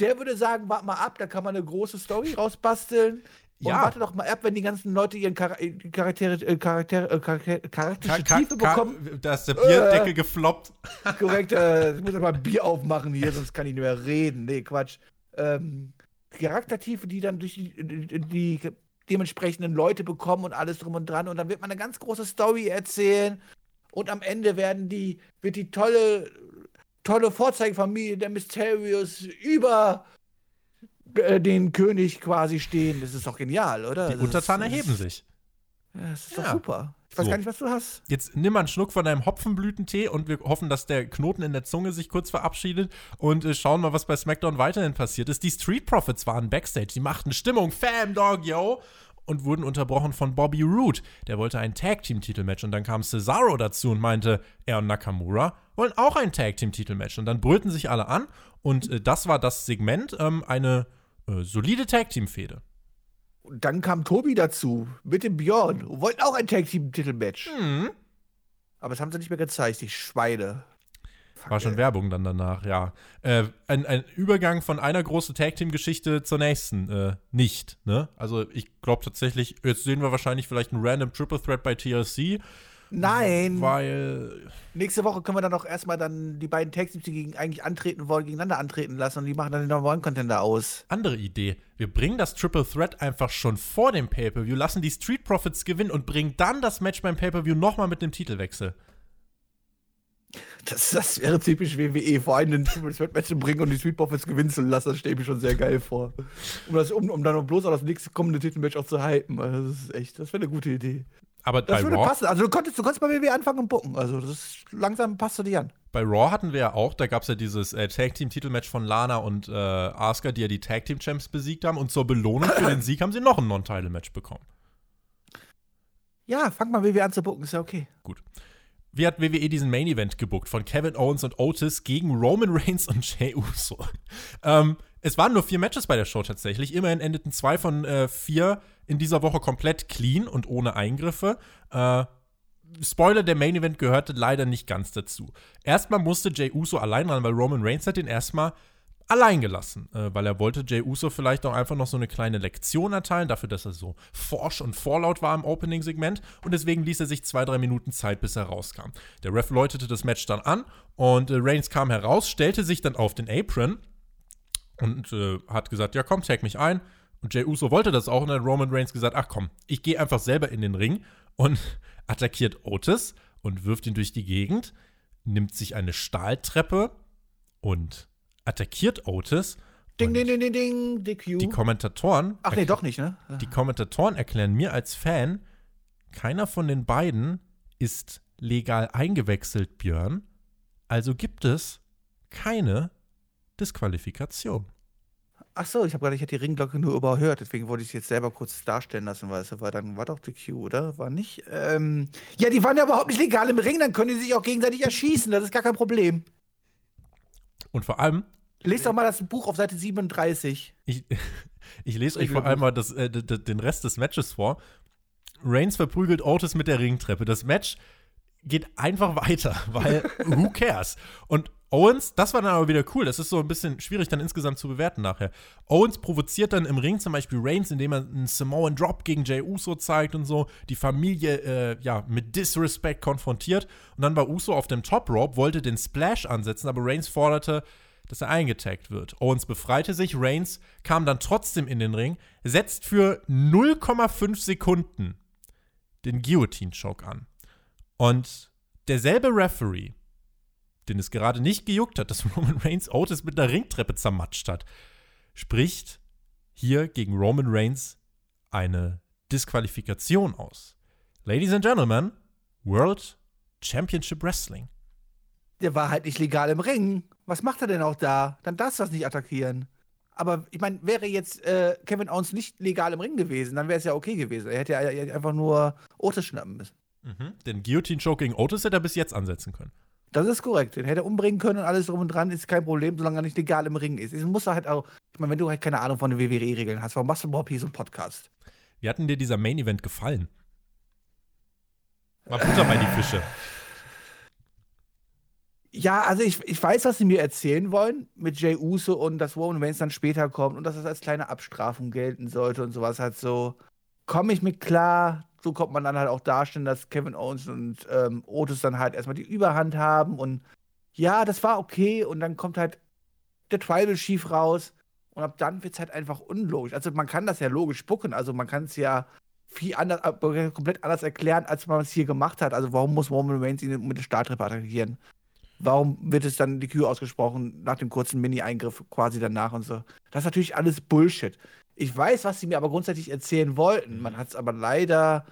Der würde sagen, warte mal ab, da kann man eine große Story rausbasteln. Ja. Und warte doch mal ab, wenn die ganzen Leute ihren Char Charaktere, äh, Charaktere, äh, Charaktere, charakterische Char Tiefe bekommen. Da ist der Bierdeckel äh, gefloppt. Korrekt, äh, ich muss mal Bier aufmachen hier, sonst kann ich nicht mehr reden. Nee, Quatsch. Ähm, Charaktertiefe, die dann durch die, die, die dementsprechenden Leute bekommen und alles drum und dran. Und dann wird man eine ganz große Story erzählen. Und am Ende werden die, wird die tolle, tolle Vorzeigefamilie der Mysterios über äh, den König quasi stehen. Das ist doch genial, oder? Die Untertanen erheben sich. Ja, das ist doch super. Ich weiß so. gar nicht, was du hast. Jetzt nimm mal einen Schluck von deinem Hopfenblütentee und wir hoffen, dass der Knoten in der Zunge sich kurz verabschiedet und äh, schauen mal, was bei SmackDown weiterhin passiert ist. Die Street Profits waren backstage, die machten Stimmung, Fam Dog, yo! Und wurden unterbrochen von Bobby Roode. Der wollte ein Tag-Team-Titelmatch und dann kam Cesaro dazu und meinte, er und Nakamura wollen auch ein Tag-Team-Titelmatch. Und dann brüllten sich alle an und äh, das war das Segment, ähm, eine äh, solide Tag-Team-Fehde. Und dann kam Tobi dazu mit dem Björn und wollten auch ein Tag-Team-Titelmatch. Mhm. Aber das haben sie nicht mehr gezeigt, die Schweine. Fuck, War schon ey. Werbung dann danach, ja. Äh, ein, ein, Übergang von einer großen Tag-Team-Geschichte zur nächsten, äh, nicht, ne? Also ich glaube tatsächlich, jetzt sehen wir wahrscheinlich vielleicht einen random Triple Threat bei TLC Nein. Weil. Nächste Woche können wir dann auch erstmal dann die beiden Tags, die gegen, eigentlich antreten wollen, gegeneinander antreten lassen und die machen dann den Number One Contender aus. Andere Idee. Wir bringen das Triple Threat einfach schon vor dem Pay-Per-View, lassen die Street Profits gewinnen und bringen dann das Match beim Pay-Per-View nochmal mit dem Titelwechsel. Das, das wäre typisch WWE, vor allem ein Triple Threat Match zu bringen und die Street Profits gewinnen zu lassen, das stelle ich mir schon sehr geil vor. Um, das, um, um dann bloß auch das nächste kommende Titelmatch auch zu hypen. Also das ist echt, das wäre eine gute Idee. Aber das würde Raw, passen. Also du konntest, du konntest bei WWE anfangen und bucken. Also das ist, langsam passt du dir an. Bei Raw hatten wir ja auch, da gab es ja dieses äh, Tag Team Titelmatch von Lana und äh, Asuka, die ja die Tag Team Champs besiegt haben. Und zur Belohnung für den Sieg haben sie noch ein Non-Title Match bekommen. Ja, fang mal WWE an zu bucken, ist ja okay. Gut. Wie hat WWE diesen Main Event gebuckt von Kevin Owens und Otis gegen Roman Reigns und Jey Uso? ähm, es waren nur vier Matches bei der Show tatsächlich. Immerhin endeten zwei von äh, vier in dieser Woche komplett clean und ohne Eingriffe. Äh, Spoiler, der Main Event gehörte leider nicht ganz dazu. Erstmal musste Jey Uso allein ran, weil Roman Reigns hat den erstmal allein gelassen, äh, weil er wollte Jey Uso vielleicht auch einfach noch so eine kleine Lektion erteilen, dafür, dass er so forsch und vorlaut war im Opening-Segment und deswegen ließ er sich zwei, drei Minuten Zeit, bis er rauskam. Der Ref läutete das Match dann an und äh, Reigns kam heraus, stellte sich dann auf den Apron und äh, hat gesagt, ja komm, tag mich ein. Und Jey Uso wollte das auch und hat Roman Reigns gesagt, ach komm, ich gehe einfach selber in den Ring und attackiert Otis und wirft ihn durch die Gegend, nimmt sich eine Stahltreppe und attackiert Otis. Ding, ding, ding, ding, ding, DQ. Die Kommentatoren. Ach nee, doch nicht, ne? Die Kommentatoren erklären mir als Fan, keiner von den beiden ist legal eingewechselt, Björn. Also gibt es keine Disqualifikation. Ach so, ich habe gerade, ich hätte die Ringglocke nur überhört, deswegen wollte ich es jetzt selber kurz darstellen lassen, weil es war dann war doch die Q, oder? War nicht? Ähm, ja, die waren ja überhaupt nicht legal im Ring, dann können die sich auch gegenseitig erschießen, das ist gar kein Problem. Und vor allem. Lest doch mal das Buch auf Seite 37. Ich, ich lese euch vor allem mal das, äh, den Rest des Matches vor. Reigns verprügelt Otis mit der Ringtreppe. Das Match geht einfach weiter, weil who cares? Und Owens, das war dann aber wieder cool. Das ist so ein bisschen schwierig dann insgesamt zu bewerten nachher. Owens provoziert dann im Ring zum Beispiel Reigns, indem er einen Samoan Drop gegen Jay Uso zeigt und so, die Familie äh, ja mit Disrespect konfrontiert. Und dann war Uso auf dem Top Rope, wollte den Splash ansetzen, aber Reigns forderte, dass er eingetaggt wird. Owens befreite sich, Reigns kam dann trotzdem in den Ring, setzt für 0,5 Sekunden den Guillotine Choke an. Und derselbe Referee den es gerade nicht gejuckt hat, dass Roman Reigns Otis mit einer Ringtreppe zermatscht hat, spricht hier gegen Roman Reigns eine Disqualifikation aus. Ladies and Gentlemen, World Championship Wrestling. Der war halt nicht legal im Ring. Was macht er denn auch da? Dann darfst du das nicht attackieren. Aber ich meine, wäre jetzt äh, Kevin Owens nicht legal im Ring gewesen, dann wäre es ja okay gewesen. Er hätte ja einfach nur Otis schnappen müssen. Mhm. Den Guillotine-Choke gegen Otis hätte er bis jetzt ansetzen können. Das ist korrekt. Den hätte er umbringen können und alles drum und dran, ist kein Problem, solange er nicht legal im Ring ist. Es muss halt auch, ich meine, wenn du halt keine Ahnung von den WWE-Regeln hast, warum machst du überhaupt hier so einen Podcast? Wie hat denn dir dieser Main-Event gefallen? Mal Butter bei die Fische. Ja, also ich, ich weiß, was sie mir erzählen wollen mit Jay Uso und dass Roman Reigns dann später kommt und dass das als kleine Abstrafung gelten sollte und sowas halt so. Komme ich mit klar, so kommt man dann halt auch darstellen, dass Kevin Owens und ähm, Otis dann halt erstmal die Überhand haben und ja, das war okay und dann kommt halt der Tribal Chief raus und ab dann wird es halt einfach unlogisch. Also man kann das ja logisch spucken, also man kann es ja viel anders, äh, komplett anders erklären, als man es hier gemacht hat. Also warum muss Roman Reigns ihn mit der Starttreppe attackieren? Warum wird es dann die Kühe ausgesprochen nach dem kurzen Mini-Eingriff quasi danach und so? Das ist natürlich alles Bullshit. Ich weiß, was sie mir aber grundsätzlich erzählen wollten. Man hat es aber leider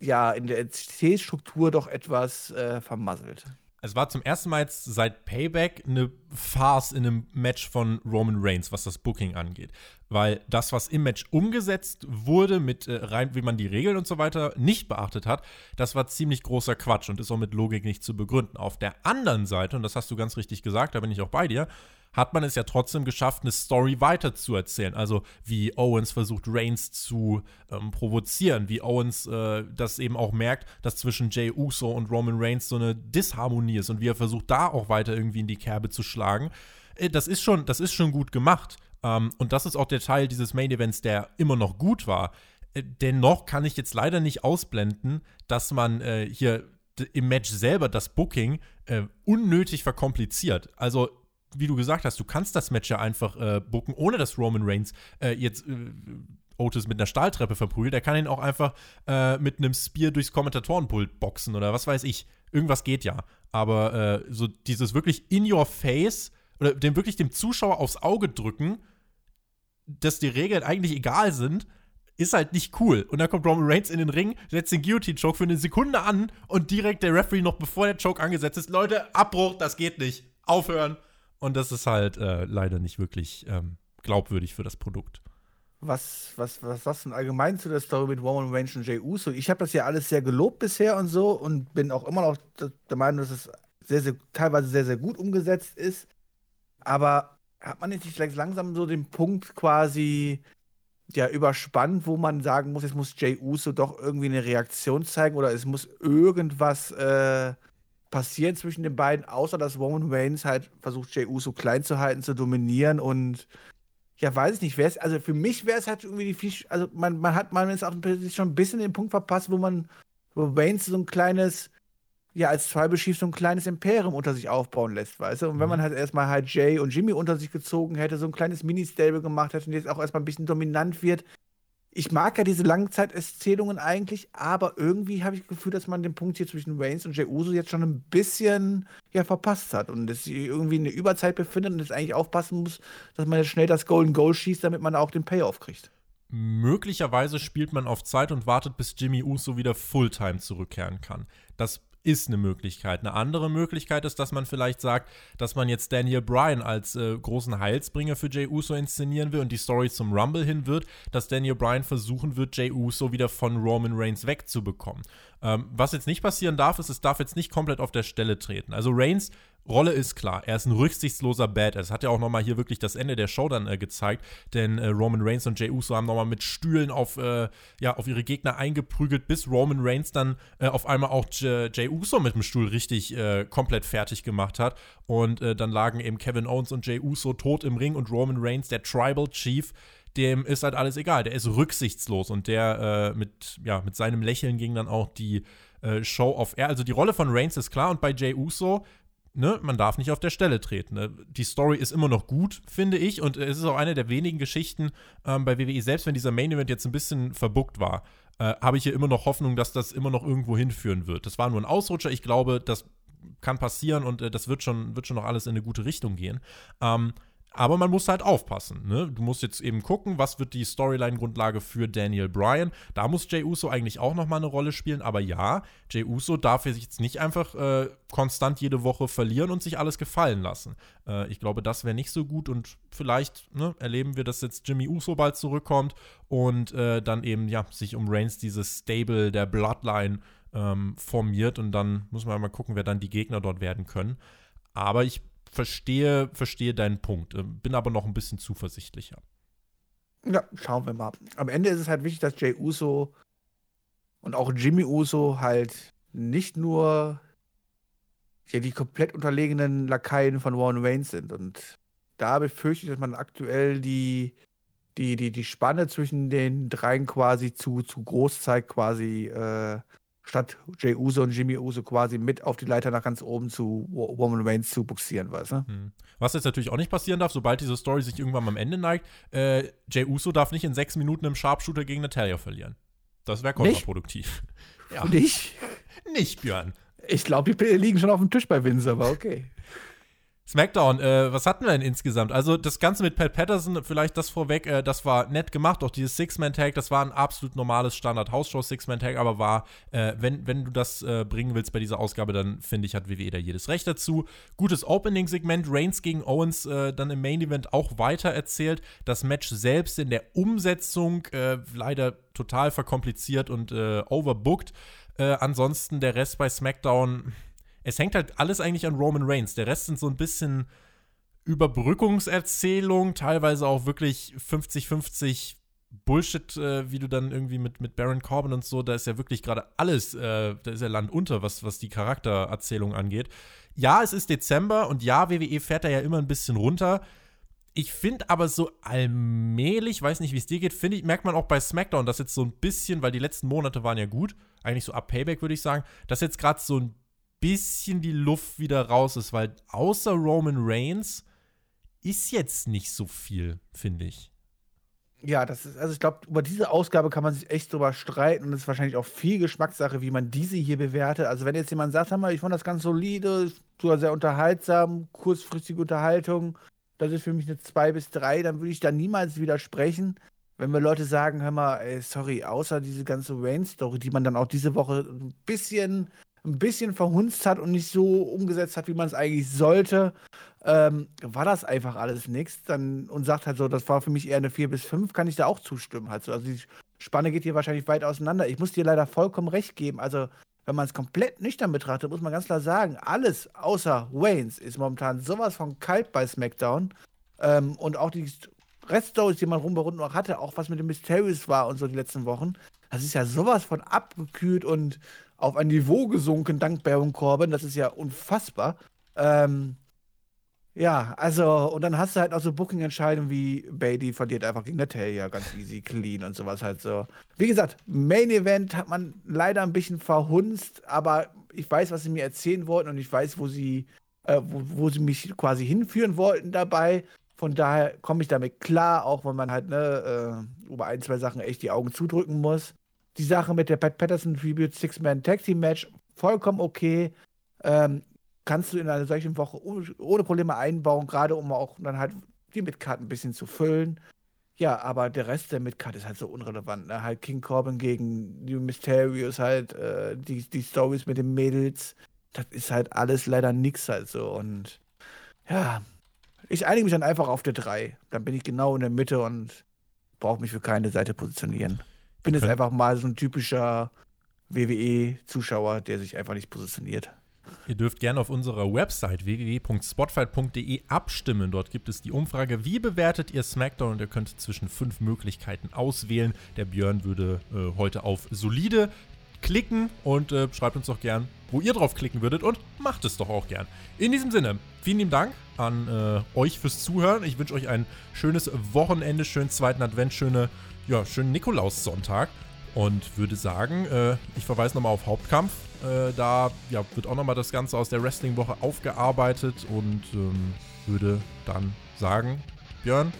ja in der Erzählstruktur doch etwas äh, vermasselt. Es war zum ersten Mal jetzt seit Payback eine Farce in einem Match von Roman Reigns, was das Booking angeht. Weil das, was im Match umgesetzt wurde, mit äh, rein, wie man die Regeln und so weiter nicht beachtet hat, das war ziemlich großer Quatsch und ist auch mit Logik nicht zu begründen. Auf der anderen Seite, und das hast du ganz richtig gesagt, da bin ich auch bei dir, hat man es ja trotzdem geschafft, eine Story weiterzuerzählen. Also wie Owens versucht, Reigns zu ähm, provozieren, wie Owens äh, das eben auch merkt, dass zwischen Jay Uso und Roman Reigns so eine Disharmonie ist und wie er versucht, da auch weiter irgendwie in die Kerbe zu schlagen. Äh, das ist schon, das ist schon gut gemacht. Ähm, und das ist auch der Teil dieses Main Events, der immer noch gut war. Äh, dennoch kann ich jetzt leider nicht ausblenden, dass man äh, hier im Match selber das Booking äh, unnötig verkompliziert. Also wie du gesagt hast, du kannst das Match ja einfach äh, booken, ohne dass Roman Reigns äh, jetzt äh, Otis mit einer Stahltreppe verprügelt. Er kann ihn auch einfach äh, mit einem Spear durchs Kommentatorenpult boxen oder was weiß ich. Irgendwas geht ja. Aber äh, so dieses wirklich in your face oder dem wirklich dem Zuschauer aufs Auge drücken, dass die Regeln eigentlich egal sind, ist halt nicht cool. Und dann kommt Roman Reigns in den Ring, setzt den Guillotine-Choke für eine Sekunde an und direkt der Referee noch bevor der Choke angesetzt ist, Leute, Abbruch, das geht nicht. Aufhören. Und das ist halt äh, leider nicht wirklich ähm, glaubwürdig für das Produkt. Was, was, was sagst du denn allgemein zu der Story mit Roman Reigns und Jey Uso? Ich habe das ja alles sehr gelobt bisher und so und bin auch immer noch der Meinung, dass es sehr, sehr, teilweise sehr, sehr gut umgesetzt ist. Aber hat man nicht vielleicht langsam so den Punkt quasi ja, überspannt, wo man sagen muss, jetzt muss Jay Uso doch irgendwie eine Reaktion zeigen oder es muss irgendwas äh, passieren zwischen den beiden, außer dass Roman Reigns halt versucht, Jay Uso klein zu halten, zu dominieren und ja, weiß ich nicht, wär's, also für mich wäre es halt irgendwie die Fisch, also man, man hat man ist auch schon ein bisschen den Punkt verpasst, wo man, wo Reigns so ein kleines, ja, als Tribal Chief so ein kleines Imperium unter sich aufbauen lässt, weißt du? Und wenn mhm. man halt erstmal halt Jay und Jimmy unter sich gezogen hätte, so ein kleines Mini-Stable gemacht hätte und jetzt auch erstmal ein bisschen dominant wird, ich mag ja diese Langzeiterzählungen eigentlich, aber irgendwie habe ich das Gefühl, dass man den Punkt hier zwischen Reigns und Jey Uso jetzt schon ein bisschen ja, verpasst hat und dass sie irgendwie in der Überzeit befindet und jetzt eigentlich aufpassen muss, dass man jetzt schnell das Golden Goal schießt, damit man auch den Payoff kriegt. Möglicherweise spielt man auf Zeit und wartet, bis Jimmy Uso wieder Fulltime zurückkehren kann. Das ist eine Möglichkeit. Eine andere Möglichkeit ist, dass man vielleicht sagt, dass man jetzt Daniel Bryan als äh, großen Heilsbringer für Jay Uso inszenieren will und die Story zum Rumble hin wird, dass Daniel Bryan versuchen wird, Jay Uso wieder von Roman Reigns wegzubekommen. Ähm, was jetzt nicht passieren darf, ist, es darf jetzt nicht komplett auf der Stelle treten. Also Reigns Rolle ist klar, er ist ein rücksichtsloser Badass. Hat ja auch nochmal hier wirklich das Ende der Show dann äh, gezeigt, denn äh, Roman Reigns und Jey Uso haben nochmal mit Stühlen auf, äh, ja, auf ihre Gegner eingeprügelt, bis Roman Reigns dann äh, auf einmal auch J Jey Uso mit dem Stuhl richtig äh, komplett fertig gemacht hat. Und äh, dann lagen eben Kevin Owens und Jey Uso tot im Ring und Roman Reigns, der Tribal Chief, dem ist halt alles egal. Der ist rücksichtslos und der mit, ja, mit seinem Lächeln ging dann auch die Show auf Air. Also die Rolle von Reigns ist klar und bei Jey Uso ne, man darf nicht auf der Stelle treten. Ne? Die Story ist immer noch gut, finde ich, und es ist auch eine der wenigen Geschichten ähm, bei WWE, selbst wenn dieser Main Event jetzt ein bisschen verbuckt war, äh, habe ich hier immer noch Hoffnung, dass das immer noch irgendwo hinführen wird. Das war nur ein Ausrutscher. Ich glaube, das kann passieren und äh, das wird schon, wird schon noch alles in eine gute Richtung gehen. Ähm, aber man muss halt aufpassen. Ne? Du musst jetzt eben gucken, was wird die Storyline-Grundlage für Daniel Bryan. Da muss Jay Uso eigentlich auch nochmal eine Rolle spielen. Aber ja, Jay Uso darf jetzt nicht einfach äh, konstant jede Woche verlieren und sich alles gefallen lassen. Äh, ich glaube, das wäre nicht so gut. Und vielleicht ne, erleben wir, dass jetzt Jimmy Uso bald zurückkommt und äh, dann eben ja sich um Reigns dieses Stable der Bloodline ähm, formiert. Und dann muss man mal gucken, wer dann die Gegner dort werden können. Aber ich verstehe, verstehe deinen Punkt, äh, bin aber noch ein bisschen zuversichtlicher. Ja, schauen wir mal. Am Ende ist es halt wichtig, dass Jay Uso und auch Jimmy Uso halt nicht nur ja, die komplett unterlegenen Lakaien von Warren Reigns sind. Und da befürchte ich, dass man aktuell die, die, die, die Spanne zwischen den dreien quasi zu, zu groß zeigt, quasi äh, statt Jay Uso und Jimmy Uso quasi mit auf die Leiter nach ganz oben zu Roman Reigns zu buxieren, weißt du? Hm. Was jetzt natürlich auch nicht passieren darf, sobald diese Story sich irgendwann am Ende neigt, äh, Jay Uso darf nicht in sechs Minuten im Sharpshooter gegen Natalia verlieren. Das wäre kontraproduktiv. Ja. Nicht? Nicht, Björn. Ich glaube, die liegen schon auf dem Tisch bei Vince, aber okay. SmackDown, äh, was hatten wir denn insgesamt? Also das Ganze mit Pat Patterson, vielleicht das vorweg, äh, das war nett gemacht, auch dieses Six-Man-Tag, das war ein absolut normales Standard-House-Show-Six-Man-Tag, aber war, äh, wenn, wenn du das äh, bringen willst bei dieser Ausgabe, dann finde ich, hat WWE da jedes Recht dazu. Gutes Opening-Segment, Reigns gegen Owens äh, dann im Main-Event auch weiter erzählt. Das Match selbst in der Umsetzung äh, leider total verkompliziert und overbooked. ansonsten der Rest bei SmackDown es hängt halt alles eigentlich an Roman Reigns. Der Rest sind so ein bisschen Überbrückungserzählung, teilweise auch wirklich 50-50 Bullshit, äh, wie du dann irgendwie mit, mit Baron Corbin und so, da ist ja wirklich gerade alles, äh, da ist ja Land unter, was, was die Charaktererzählung angeht. Ja, es ist Dezember und ja, WWE fährt da ja immer ein bisschen runter. Ich finde aber so allmählich, weiß nicht, wie es dir geht, finde ich, merkt man auch bei SmackDown, dass jetzt so ein bisschen, weil die letzten Monate waren ja gut, eigentlich so ab Payback würde ich sagen, dass jetzt gerade so ein bisschen die Luft wieder raus ist, weil außer Roman Reigns ist jetzt nicht so viel, finde ich. Ja, das ist, also ich glaube, über diese Ausgabe kann man sich echt drüber streiten und es ist wahrscheinlich auch viel Geschmackssache, wie man diese hier bewertet. Also, wenn jetzt jemand sagt, mal, ich fand das ganz solide, sogar sehr unterhaltsam, kurzfristige Unterhaltung, das ist für mich eine 2 bis 3, dann würde ich da niemals widersprechen. Wenn wir Leute sagen, hör mal, ey, sorry, außer diese ganze Rain-Story, die man dann auch diese Woche ein bisschen ein bisschen verhunzt hat und nicht so umgesetzt hat, wie man es eigentlich sollte, ähm, war das einfach alles nichts. Und sagt halt so, das war für mich eher eine 4 bis 5, kann ich da auch zustimmen. Halt so. Also die Spanne geht hier wahrscheinlich weit auseinander. Ich muss dir leider vollkommen recht geben. Also, wenn man es komplett nüchtern betrachtet, muss man ganz klar sagen, alles außer Waynes ist momentan sowas von kalt bei SmackDown. Ähm, und auch die Reststories, die man rum und noch hatte, auch was mit den Mysterious war und so die letzten Wochen, das ist ja sowas von abgekühlt und auf ein Niveau gesunken dank Baron Corbin. Das ist ja unfassbar. Ähm, ja, also, und dann hast du halt auch so Booking-Entscheidungen wie Bailey verliert einfach gegen Natalia ganz easy, clean und sowas halt so. Wie gesagt, Main Event hat man leider ein bisschen verhunzt, aber ich weiß, was sie mir erzählen wollten und ich weiß, wo sie, äh, wo, wo, sie mich quasi hinführen wollten dabei. Von daher komme ich damit klar, auch wenn man halt ne, äh, über ein, zwei Sachen echt die Augen zudrücken muss. Die Sache mit der Pat Patterson Tribute Six-Man Team Match, vollkommen okay. Ähm, kannst du in einer solchen Woche ohne Probleme einbauen, gerade um auch dann halt die Midcard ein bisschen zu füllen. Ja, aber der Rest der Midcard ist halt so unrelevant. Ne? Halt King Corbin gegen die Mysterios, halt äh, die, die Stories mit den Mädels. Das ist halt alles leider nix halt so. Und ja, ich einige mich dann einfach auf der 3. Dann bin ich genau in der Mitte und brauche mich für keine Seite positionieren. Bin jetzt einfach mal so ein typischer WWE-Zuschauer, der sich einfach nicht positioniert. Ihr dürft gerne auf unserer Website www.spotfight.de abstimmen. Dort gibt es die Umfrage, wie bewertet ihr SmackDown? Und ihr könnt zwischen fünf Möglichkeiten auswählen. Der Björn würde äh, heute auf solide klicken und äh, schreibt uns doch gern, wo ihr drauf klicken würdet und macht es doch auch gern. In diesem Sinne, vielen lieben Dank an äh, euch fürs Zuhören. Ich wünsche euch ein schönes Wochenende, schönen zweiten Advent, schöne, ja, schönen Nikolaussonntag und würde sagen, äh, ich verweise nochmal auf Hauptkampf. Äh, da ja, wird auch nochmal das Ganze aus der Wrestling-Woche aufgearbeitet und ähm, würde dann sagen, Björn,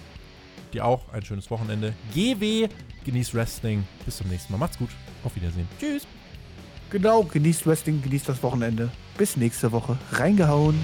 dir auch ein schönes Wochenende. GW, genießt Wrestling. Bis zum nächsten Mal. Macht's gut. Auf Wiedersehen. Tschüss. Genau, genießt Wrestling, genießt das Wochenende. Bis nächste Woche. Reingehauen.